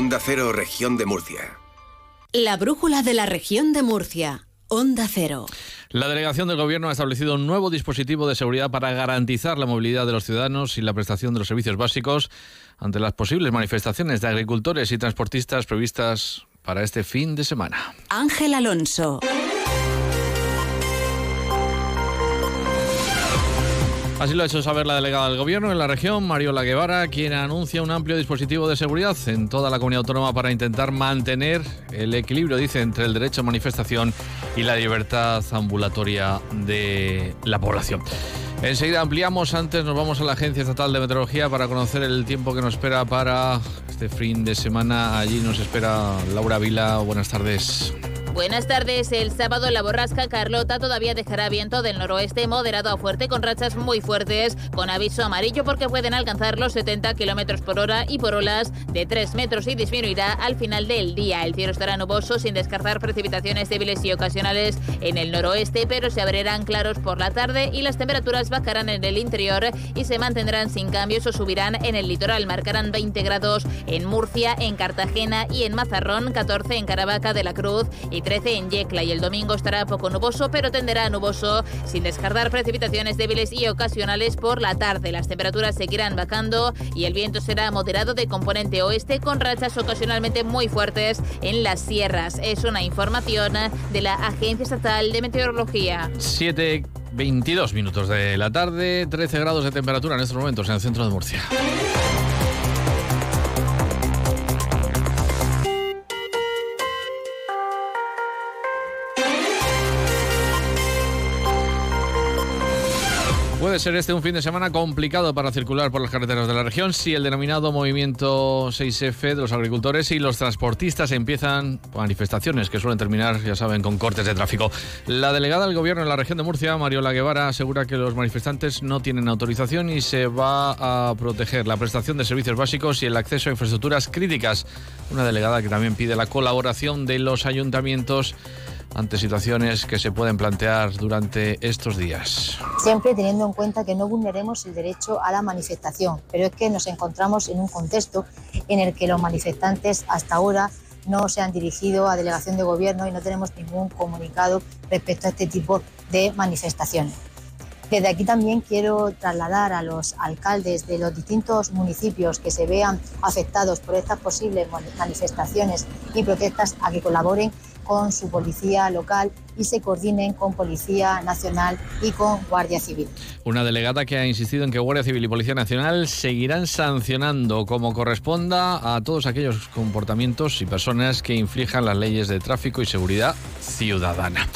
Onda Cero, región de Murcia. La brújula de la región de Murcia. Onda Cero. La delegación del Gobierno ha establecido un nuevo dispositivo de seguridad para garantizar la movilidad de los ciudadanos y la prestación de los servicios básicos ante las posibles manifestaciones de agricultores y transportistas previstas para este fin de semana. Ángel Alonso. Así lo ha hecho saber la delegada del Gobierno en la región, Mariola Guevara, quien anuncia un amplio dispositivo de seguridad en toda la comunidad autónoma para intentar mantener el equilibrio, dice, entre el derecho a manifestación y la libertad ambulatoria de la población. Enseguida ampliamos, antes nos vamos a la Agencia Estatal de Meteorología para conocer el tiempo que nos espera para este fin de semana. Allí nos espera Laura Vila. Buenas tardes. Buenas tardes. El sábado la borrasca Carlota todavía dejará viento del noroeste moderado a fuerte con rachas muy fuertes, con aviso amarillo porque pueden alcanzar los 70 kilómetros por hora y por olas de 3 metros y disminuirá al final del día. El cielo estará nuboso sin descartar precipitaciones débiles y ocasionales en el noroeste, pero se abrirán claros por la tarde y las temperaturas bajarán en el interior y se mantendrán sin cambios o subirán en el litoral. Marcarán 20 grados en Murcia, en Cartagena y en Mazarrón, 14 en Caravaca de la Cruz y 13 en Yecla y el domingo estará poco nuboso, pero tenderá nuboso sin descartar precipitaciones débiles y ocasionales por la tarde. Las temperaturas seguirán bajando y el viento será moderado de componente oeste con rachas ocasionalmente muy fuertes en las sierras. Es una información de la Agencia Estatal de Meteorología. 7 22 minutos de la tarde, 13 grados de temperatura en estos momentos en el centro de Murcia. Puede ser este un fin de semana complicado para circular por las carreteras de la región si el denominado movimiento 6F de los agricultores y los transportistas empiezan manifestaciones que suelen terminar, ya saben, con cortes de tráfico. La delegada del gobierno en la región de Murcia, Mariola Guevara, asegura que los manifestantes no tienen autorización y se va a proteger la prestación de servicios básicos y el acceso a infraestructuras críticas. Una delegada que también pide la colaboración de los ayuntamientos ante situaciones que se pueden plantear durante estos días. Siempre teniendo en cuenta que no vulneremos el derecho a la manifestación, pero es que nos encontramos en un contexto en el que los manifestantes hasta ahora no se han dirigido a delegación de gobierno y no tenemos ningún comunicado respecto a este tipo de manifestaciones. Desde aquí también quiero trasladar a los alcaldes de los distintos municipios que se vean afectados por estas posibles manifestaciones y protestas a que colaboren con su policía local y se coordinen con Policía Nacional y con Guardia Civil. Una delegada que ha insistido en que Guardia Civil y Policía Nacional seguirán sancionando como corresponda a todos aquellos comportamientos y personas que inflijan las leyes de tráfico y seguridad ciudadana.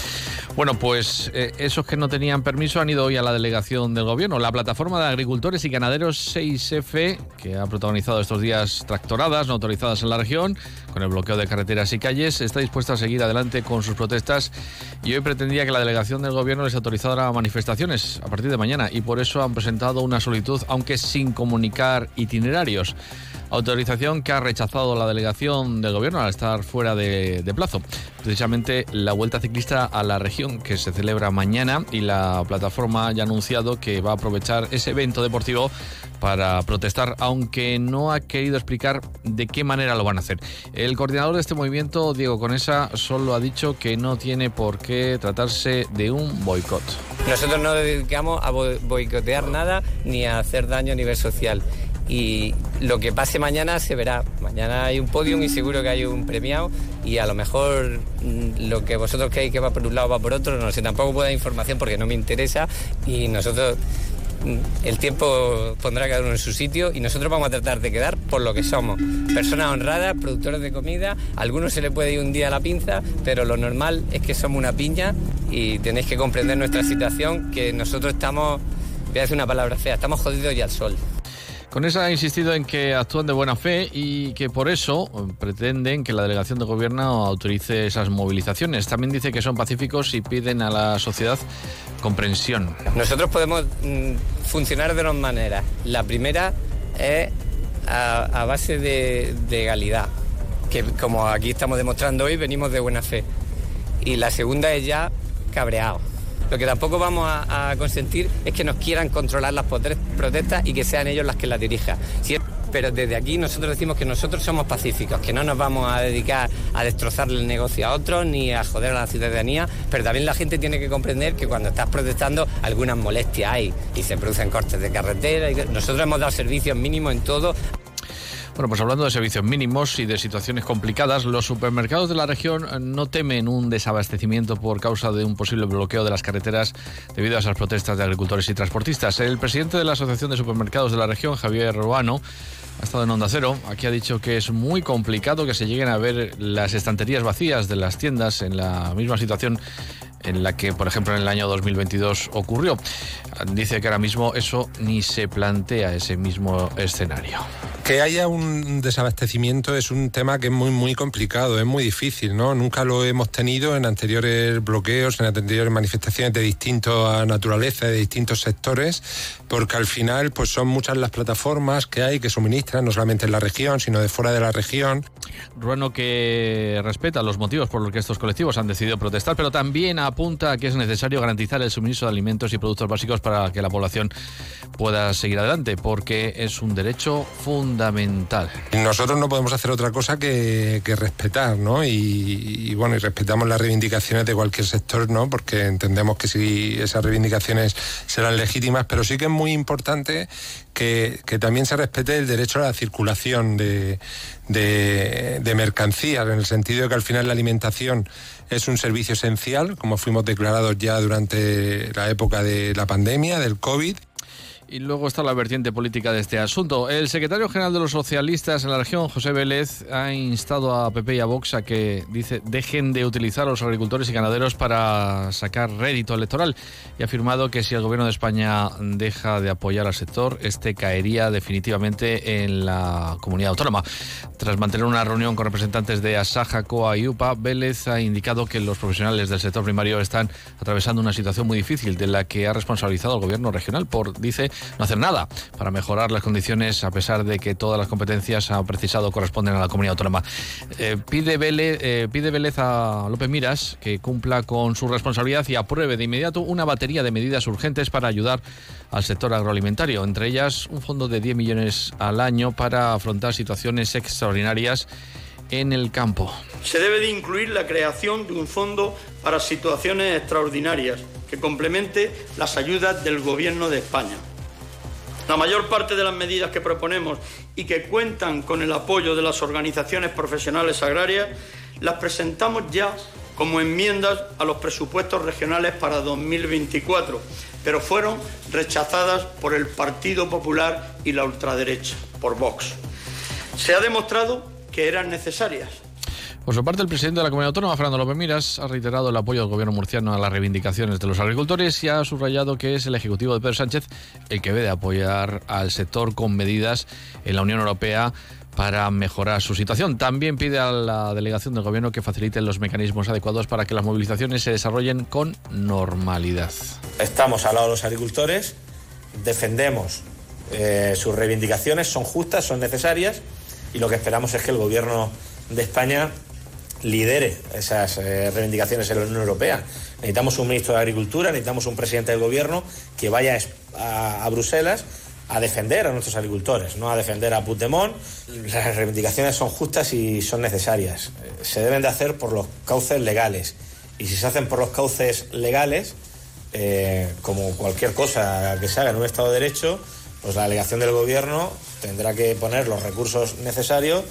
Bueno, pues eh, esos que no tenían permiso han ido hoy a la delegación del gobierno. La plataforma de agricultores y ganaderos 6F, que ha protagonizado estos días tractoradas no autorizadas en la región, con el bloqueo de carreteras y calles, está dispuesta a seguir adelante con sus protestas y hoy pretendía que la delegación del gobierno les autorizara manifestaciones a partir de mañana y por eso han presentado una solicitud, aunque sin comunicar itinerarios. Autorización que ha rechazado la delegación del gobierno al estar fuera de, plazo. Precisamente la Vuelta Ciclista a la región que se celebra mañana y la plataforma ya ha anunciado que va a aprovechar ese evento deportivo para protestar, aunque no ha querido explicar de qué manera lo van a hacer. El coordinador de este movimiento, Diego Conesa, solo ha dicho que no tiene por qué tratarse de un boicot. Nosotros no dedicamos a boicotear nada ni a hacer daño a nivel social y lo que pase mañana se verá. Mañana hay un podium y seguro que hay un premiado y a lo mejor mm, lo que vosotros creéis que va por un lado va por otro, no sé, tampoco puedo dar información porque no me interesa y nosotros mm, el tiempo pondrá cada uno en su sitio y nosotros vamos a tratar de quedar por lo que somos. Personas honradas, productores de comida, a algunos se le puede ir un día a la pinza, pero lo normal es que somos una piña y tenéis que comprender nuestra situación, que nosotros estamos, voy a decir una palabra fea, estamos jodidos ya al sol. Con esa ha insistido en que actúan de buena fe y que por eso pretenden que la delegación de gobierno autorice esas movilizaciones. También dice que son pacíficos y piden a la sociedad comprensión. Nosotros podemos mm, funcionar de dos maneras. La primera es a, a base de, de legalidad, que como aquí estamos demostrando hoy, venimos de buena fe. Y la segunda es ya cabreado. Lo que tampoco vamos a, consentir es que nos quieran controlar las protestas y que sean ellos las que las dirijan. Pero desde aquí nosotros decimos que nosotros somos pacíficos, que no nos vamos a dedicar a destrozarle el negocio a otros ni a joder a la ciudadanía, pero también la gente tiene que comprender que cuando estás protestando algunas molestias hay y se producen cortes de carretera. Y nosotros hemos dado servicios mínimos en todo. Bueno, pues hablando de servicios mínimos y de situaciones complicadas, los supermercados de la región no temen un desabastecimiento por causa de un posible bloqueo de las carreteras debido a esas protestas de agricultores y transportistas. El presidente de la Asociación de Supermercados de la región, Javier Ruano, ha estado en Onda Cero. Aquí ha dicho que es muy complicado que se lleguen a ver las estanterías vacías de las tiendas en la misma situación en la que, por ejemplo, en el año 2022 ocurrió. Dice que ahora mismo eso ni se plantea ese mismo escenario. Que haya un desabastecimiento es un tema que es muy muy complicado, es muy difícil, ¿no? Nunca lo hemos tenido en anteriores bloqueos, en anteriores manifestaciones de distinta naturaleza, de distintos sectores, porque al final pues son muchas las plataformas que hay que suministran, no solamente en la región, sino de fuera de la región. Ruano que respeta los motivos por los que estos colectivos han decidido protestar, pero también apunta a que es necesario garantizar el suministro de alimentos y productos básicos para que la población pueda seguir adelante, porque es un derecho fundamental. Nosotros no podemos hacer otra cosa que, respetar, ¿no? Y, y, bueno, y respetamos las reivindicaciones de cualquier sector, ¿no? Porque entendemos que si esas reivindicaciones serán legítimas, pero sí que es muy importante que, también se respete el derecho a la circulación de, de, mercancías, en el sentido de que al final la alimentación es un servicio esencial, como fuimos declarados ya durante la época de la pandemia, del COVID. Y luego está la vertiente política de este asunto. El secretario general de los socialistas en la región, José Vélez, ha instado a PP y a Vox a que dice dejen de utilizar a los agricultores y ganaderos para sacar rédito electoral y ha afirmado que si el gobierno de España deja de apoyar al sector, este caería definitivamente en la comunidad autónoma. Tras mantener una reunión con representantes de Asaja, COA y UPA, Vélez ha indicado que los profesionales del sector primario están atravesando una situación muy difícil de la que ha responsabilizado el gobierno regional por, dice, no hacer nada para mejorar las condiciones a pesar de que todas las competencias ha precisado corresponden a la comunidad autónoma. Eh, pide, Vélez, eh, pide Vélez a López Miras que cumpla con su responsabilidad y apruebe de inmediato una batería de medidas urgentes para ayudar al sector agroalimentario, entre ellas un fondo de 10 millones al año para afrontar situaciones extraordinarias en el campo. Se debe de incluir la creación de un fondo para situaciones extraordinarias que complemente las ayudas del Gobierno de España. La mayor parte de las medidas que proponemos y que cuentan con el apoyo de las organizaciones profesionales agrarias las presentamos ya como enmiendas a los presupuestos regionales para 2024, pero fueron rechazadas por el Partido Popular y la ultraderecha, por Vox. Se ha demostrado que eran necesarias por su parte, el presidente de la Comunidad Autónoma, Fernando López Miras, ha reiterado el apoyo del gobierno murciano a las reivindicaciones de los agricultores y ha subrayado que es el Ejecutivo de Pedro Sánchez el que debe apoyar al sector con medidas en la Unión Europea para mejorar su situación. También pide a la delegación del gobierno que facilite los mecanismos adecuados para que las movilizaciones se desarrollen con normalidad. Estamos al lado de los agricultores, defendemos eh, sus reivindicaciones, son justas, son necesarias y lo que esperamos es que el gobierno de España lidere esas eh, reivindicaciones en la Unión Europea. Necesitamos un ministro de Agricultura, necesitamos un presidente del Gobierno que vaya a, Bruselas a defender a nuestros agricultores, no a defender a Puigdemont. Las reivindicaciones son justas y son necesarias. Eh, se deben de hacer por los cauces legales. Y si se hacen por los cauces legales, eh, como cualquier cosa que se haga en un Estado de Derecho, pues la delegación del Gobierno tendrá que poner los recursos necesarios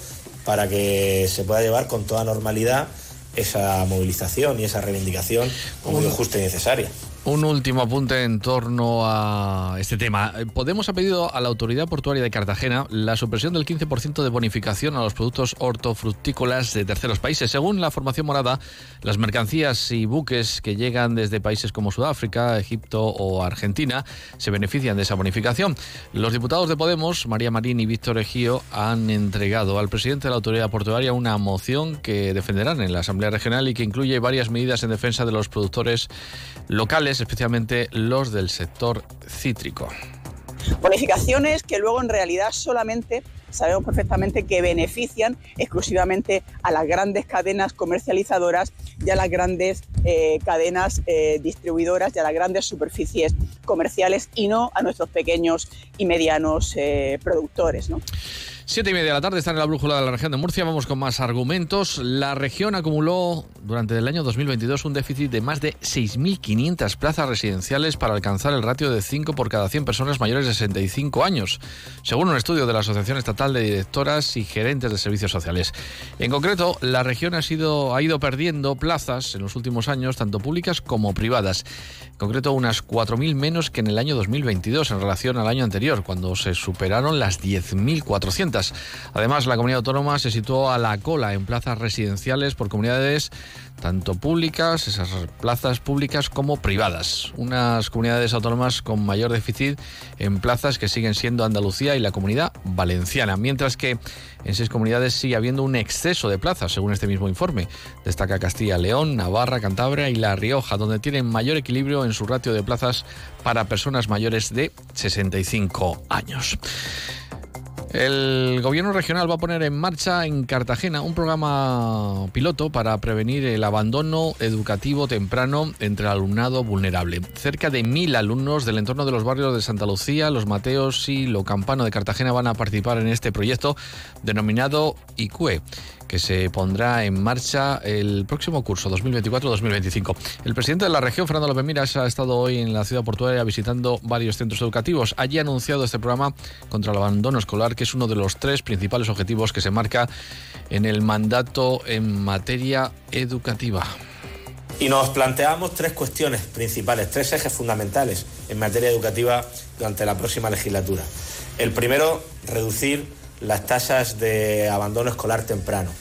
para que se pueda llevar con toda normalidad esa movilización y esa reivindicación como justa y necesaria. Un último apunte en torno a este tema. Podemos ha pedido a la Autoridad Portuaria de Cartagena la supresión del 15% de bonificación a los productos hortofrutícolas de terceros países. Según la formación morada, las mercancías y buques que llegan desde países como Sudáfrica, Egipto o Argentina se benefician de esa bonificación. Los diputados de Podemos, María Marín y Víctor Ejío, han entregado al presidente de la Autoridad Portuaria una moción que defenderán en la Asamblea Regional y que incluye varias medidas en defensa de los productores locales especialmente los del sector cítrico. Bonificaciones que luego en realidad solamente sabemos perfectamente que benefician exclusivamente a las grandes cadenas comercializadoras y a las grandes eh, cadenas eh, distribuidoras y a las grandes superficies comerciales y no a nuestros pequeños y medianos eh, productores. Siete y media de la tarde está en la brújula de la región de Murcia. Vamos con más argumentos. La región acumuló durante el año 2022 un déficit de más de 6.500 plazas residenciales para alcanzar el ratio de 5 por cada 100 personas mayores de 65 años, según un estudio de la Asociación Estatal de Directoras y Gerentes de Servicios Sociales. En concreto, la región ha, sido, ha ido perdiendo plazas en los últimos años, tanto públicas como privadas. En concreto, unas 4.000 menos que en el año 2022 en relación al año anterior, cuando se superaron las 10.400. Además, la comunidad autónoma se situó a la cola en plazas residenciales por comunidades tanto públicas, esas plazas públicas como privadas. Unas comunidades autónomas con mayor déficit en plazas que siguen siendo Andalucía y la comunidad valenciana, mientras que en seis comunidades sigue habiendo un exceso de plazas, según este mismo informe. Destaca Castilla, León, Navarra, Cantabria y La Rioja, donde tienen mayor equilibrio en su ratio de plazas para personas mayores de 65 años. El gobierno regional va a poner en marcha en Cartagena un programa piloto para prevenir el abandono educativo temprano entre el alumnado vulnerable. Cerca de mil alumnos del entorno de los barrios de Santa Lucía, Los Mateos y Lo Campano de Cartagena van a participar en este proyecto denominado ICUE que se pondrá en marcha el próximo curso 2024-2025. El presidente de la región, Fernando López Miras, ha estado hoy en la ciudad portuaria visitando varios centros educativos. Allí ha anunciado este programa contra el abandono escolar, que es uno de los tres principales objetivos que se marca en el mandato en materia educativa. Y nos planteamos tres cuestiones principales, tres ejes fundamentales en materia educativa durante la próxima legislatura. El primero, reducir las tasas de abandono escolar temprano.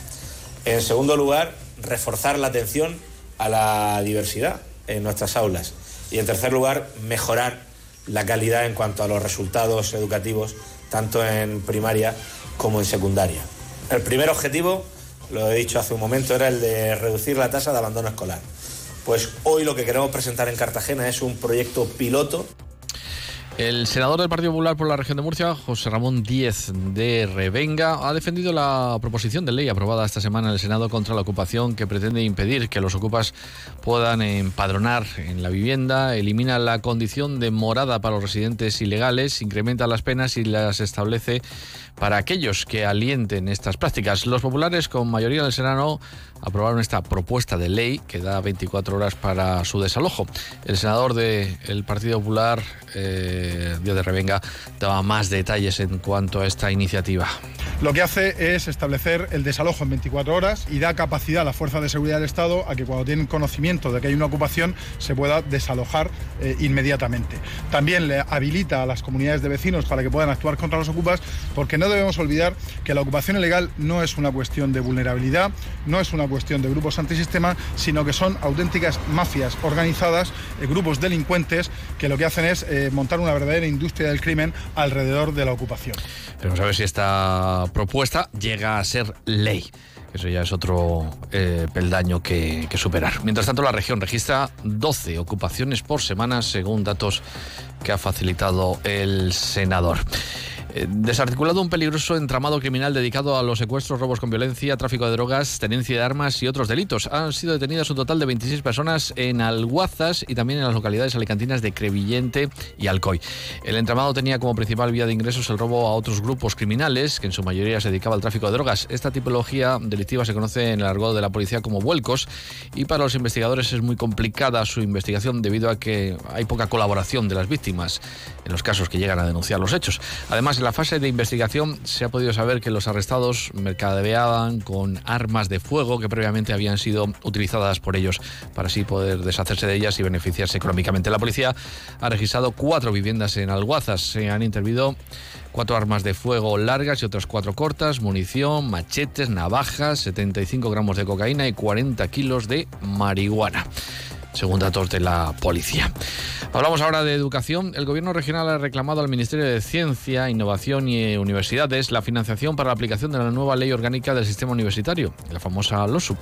En segundo lugar, reforzar la atención a la diversidad en nuestras aulas. Y en tercer lugar, mejorar la calidad en cuanto a los resultados educativos, tanto en primaria como en secundaria. El primer objetivo, lo he dicho hace un momento, era el de reducir la tasa de abandono escolar. Pues hoy lo que queremos presentar en Cartagena es un proyecto piloto el senador del Partido Popular por la región de Murcia, José Ramón Díez de Revenga, ha defendido la proposición de ley aprobada esta semana en el Senado contra la ocupación que pretende impedir que los ocupas puedan empadronar en la vivienda, elimina la condición de morada para los residentes ilegales, incrementa las penas y las establece para aquellos que alienten estas prácticas. Los populares, con mayoría del Senado, aprobaron esta propuesta de ley que da 24 horas para su desalojo. El senador del Partido Popular, eh, Dios de Revenga, daba más detalles en cuanto a esta iniciativa. Lo que hace es establecer el desalojo en 24 horas y da capacidad a la Fuerza de Seguridad del Estado a que cuando tienen conocimiento de que hay una ocupación se pueda desalojar eh, inmediatamente. También le habilita a las comunidades de vecinos para que puedan actuar contra los ocupas porque no debemos olvidar que la ocupación ilegal no es una cuestión de vulnerabilidad, no es una cuestión de grupos antisistema, sino que son auténticas mafias organizadas, eh, grupos delincuentes que lo que hacen es eh, montar una verdadera industria del crimen alrededor de la ocupación. Vamos a ver si esta propuesta llega a ser ley. Eso ya es otro eh, peldaño que, que, superar. Mientras tanto, la región registra 12 ocupaciones por semana, según datos que ha facilitado el senador. Eh, desarticulado un peligroso entramado criminal dedicado a los secuestros, robos con violencia, tráfico de drogas, tenencia de armas y otros delitos. Han sido detenidas un total de 26 personas en Alguazas y también en las localidades alicantinas de Crevillente y Alcoy. El entramado tenía como principal vía de ingresos el robo a otros grupos criminales, que en su mayoría se dedicaba al tráfico de drogas. Esta tipología delictiva se conoce en el argot de la policía como vuelcos y para los investigadores es muy complicada su investigación debido a que hay poca colaboración de las víctimas en los casos que llegan a denunciar los hechos. Además, en la fase de investigación se ha podido saber que los arrestados mercadeaban con armas de fuego que previamente habían sido utilizadas por ellos para así poder deshacerse de ellas y beneficiarse económicamente. La policía ha registrado cuatro viviendas en Alguazas. Se han intervenido cuatro armas de fuego largas y otras cuatro cortas, munición, machetes, navajas, 75 gramos de cocaína y 40 kilos de marihuana según datos de la policía. Hablamos ahora de educación. El gobierno regional ha reclamado al Ministerio de Ciencia, Innovación y Universidades la financiación para la aplicación de la nueva ley orgánica del sistema universitario, la famosa LOSU.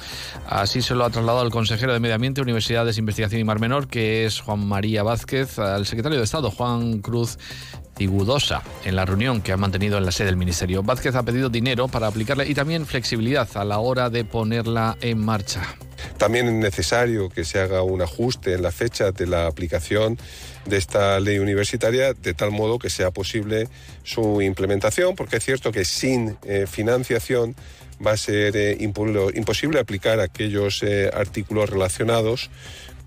Así se lo ha trasladado el consejero de Medio Ambiente, Universidades, Investigación y Mar Menor, que es Juan María Vázquez, al secretario de Estado, Juan Cruz En la reunión que ha mantenido en la sede del Ministerio. Vázquez ha pedido dinero para aplicarla y también flexibilidad a la hora de ponerla en marcha. También es necesario que se haga un ajuste en la fecha de la aplicación de esta ley universitaria de tal modo que sea posible su implementación, porque es cierto que sin eh, financiación va a ser eh, imposible aplicar aquellos eh, artículos relacionados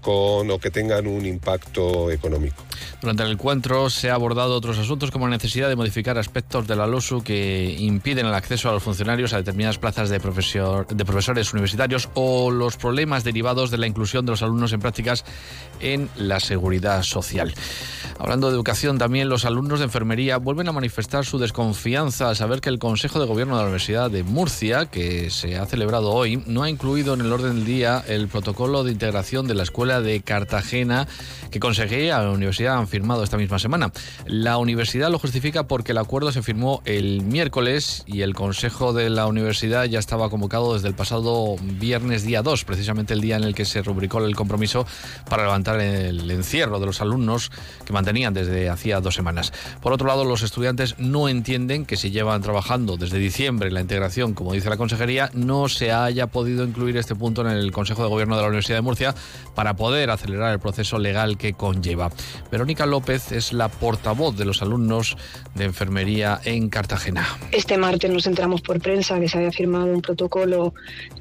con o que tengan un impacto económico. Durante el encuentro se ha abordado otros asuntos como la necesidad de modificar aspectos de la LOSU que impiden el acceso a los funcionarios a determinadas plazas de, de profesores universitarios o los problemas derivados de la inclusión de los alumnos en prácticas en la seguridad social. Hablando de educación, también los alumnos de enfermería vuelven a manifestar su desconfianza al saber que el Consejo de Gobierno de la Universidad de Murcia, que se ha celebrado hoy, no ha incluido en el orden del día el protocolo de integración de la Escuela de Cartagena que Consejería a la universidad han firmado esta misma semana. La universidad lo justifica porque el acuerdo se firmó el miércoles y el Consejo de la Universidad ya estaba convocado desde el pasado viernes día 2, precisamente el día en el que se rubricó el compromiso para levantar el encierro de los alumnos que mantenían desde hacía dos semanas. Por otro lado, los estudiantes no entienden que si llevan trabajando desde diciembre la integración, como dice la Consejería, no se haya podido incluir este punto en el Consejo de Gobierno de la Universidad de Murcia para acelerar el proceso legal que conlleva. Verónica López es la portavoz de los alumnos de enfermería en Cartagena. Este martes nos enteramos por prensa que se había firmado un protocolo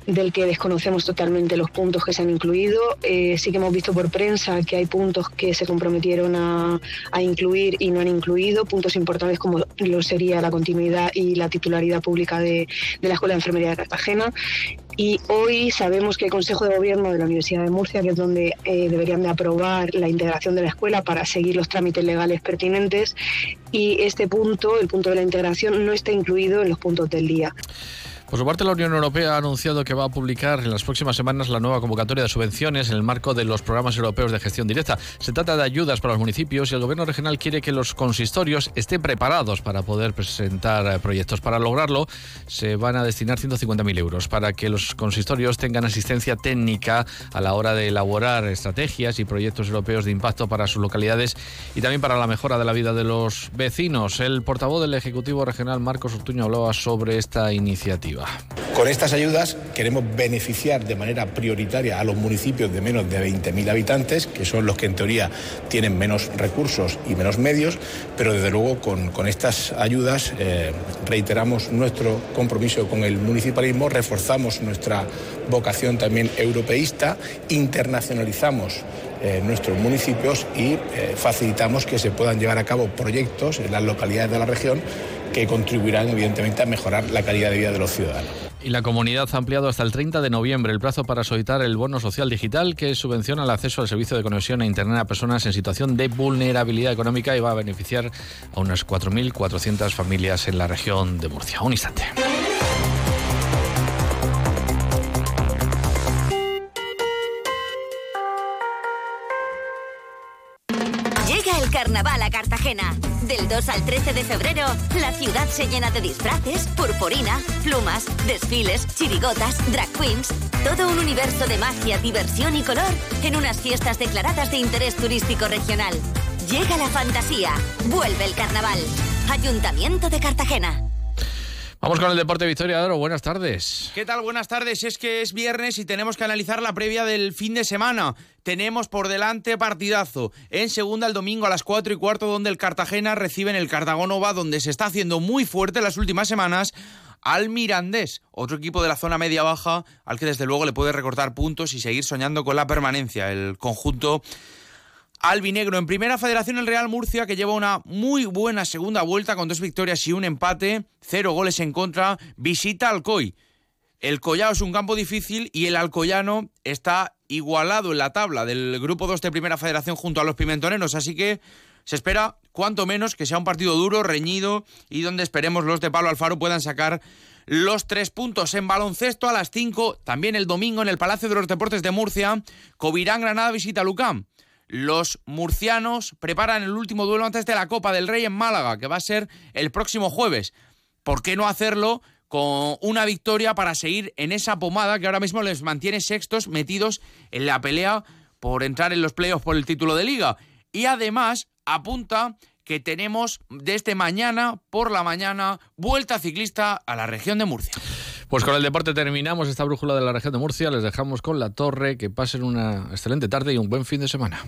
del que desconocemos totalmente los puntos que se han incluido. Eh, sí que hemos visto por prensa que hay puntos que se comprometieron a, incluir y no han incluido, puntos importantes como lo sería la continuidad y la titularidad pública de la Escuela de Enfermería de Cartagena. Y hoy sabemos que el Consejo de Gobierno de la Universidad de Murcia, que es donde eh, deberían de aprobar la integración de la escuela para seguir los trámites legales pertinentes, y este punto, el punto de la integración, no está incluido en los puntos del día. Por su parte, la Unión Europea ha anunciado que va a publicar en las próximas semanas la nueva convocatoria de subvenciones en el marco de los programas europeos de gestión directa. Se trata de ayudas para los municipios y el gobierno regional quiere que los consistorios estén preparados para poder presentar eh, proyectos. Para lograrlo, se van a destinar 150.000 euros para que los consistorios tengan asistencia técnica a la hora de elaborar estrategias y proyectos europeos de impacto para sus localidades y también para la mejora de la vida de los vecinos. El portavoz del Ejecutivo Regional, Marcos Ortuño, hablaba sobre esta iniciativa. Con estas ayudas queremos beneficiar de manera prioritaria a los municipios de menos de 20.000 habitantes, que son los que en teoría tienen menos recursos y menos medios, pero desde luego con, estas ayudas eh, reiteramos nuestro compromiso con el municipalismo, reforzamos nuestra vocación también europeísta, internacionalizamos eh, nuestros municipios y eh, facilitamos que se puedan llevar a cabo proyectos en las localidades de la región que contribuirán evidentemente a mejorar la calidad de vida de los ciudadanos. Y la comunidad ha ampliado hasta el 30 de noviembre el plazo para solicitar el bono social digital que subvenciona el acceso al servicio de conexión a Internet a personas en situación de vulnerabilidad económica y va a beneficiar a unas 4.400 familias en la región de Murcia. Un instante. Carnaval a Cartagena. Del 2 al 13 de febrero, la ciudad se llena de disfraces, purpurina, plumas, desfiles, chirigotas, drag queens. Todo un universo de magia, diversión y color en unas fiestas declaradas de interés turístico regional. Llega la fantasía. Vuelve el carnaval. Ayuntamiento de Cartagena. Vamos con el deporte Victoria Oro. Buenas tardes. ¿Qué tal? Buenas tardes. Es que es viernes y tenemos que analizar la previa del fin de semana. Tenemos por delante partidazo. En segunda el domingo a las 4 y cuarto donde el Cartagena recibe en el Cartagonova donde se está haciendo muy fuerte las últimas semanas al Mirandés, otro equipo de la zona media-baja al que desde luego le puede recortar puntos y seguir soñando con la permanencia. El conjunto albinegro. En primera federación el Real Murcia que lleva una muy buena segunda vuelta con dos victorias y un empate, cero goles en contra, visita Alcoy. El Collao es un campo difícil y el Alcoyano está igualado en la tabla del grupo 2 de primera federación junto a los pimentoneros, así que se espera cuanto menos que sea un partido duro, reñido y donde esperemos los de Palo Alfaro puedan sacar los tres puntos en baloncesto a las 5, también el domingo en el Palacio de los Deportes de Murcia, Covirán Granada visita Lucán. Los murcianos preparan el último duelo antes de la Copa del Rey en Málaga, que va a ser el próximo jueves. ¿Por qué no hacerlo con una victoria para seguir en esa pomada que ahora mismo les mantiene sextos metidos en la pelea por entrar en los playoffs por el título de liga? Y además apunta que tenemos desde mañana por la mañana vuelta ciclista a la región de Murcia. Pues con el deporte terminamos esta brújula de la región de Murcia. Les dejamos con la torre. Que pasen una excelente tarde y un buen fin de semana.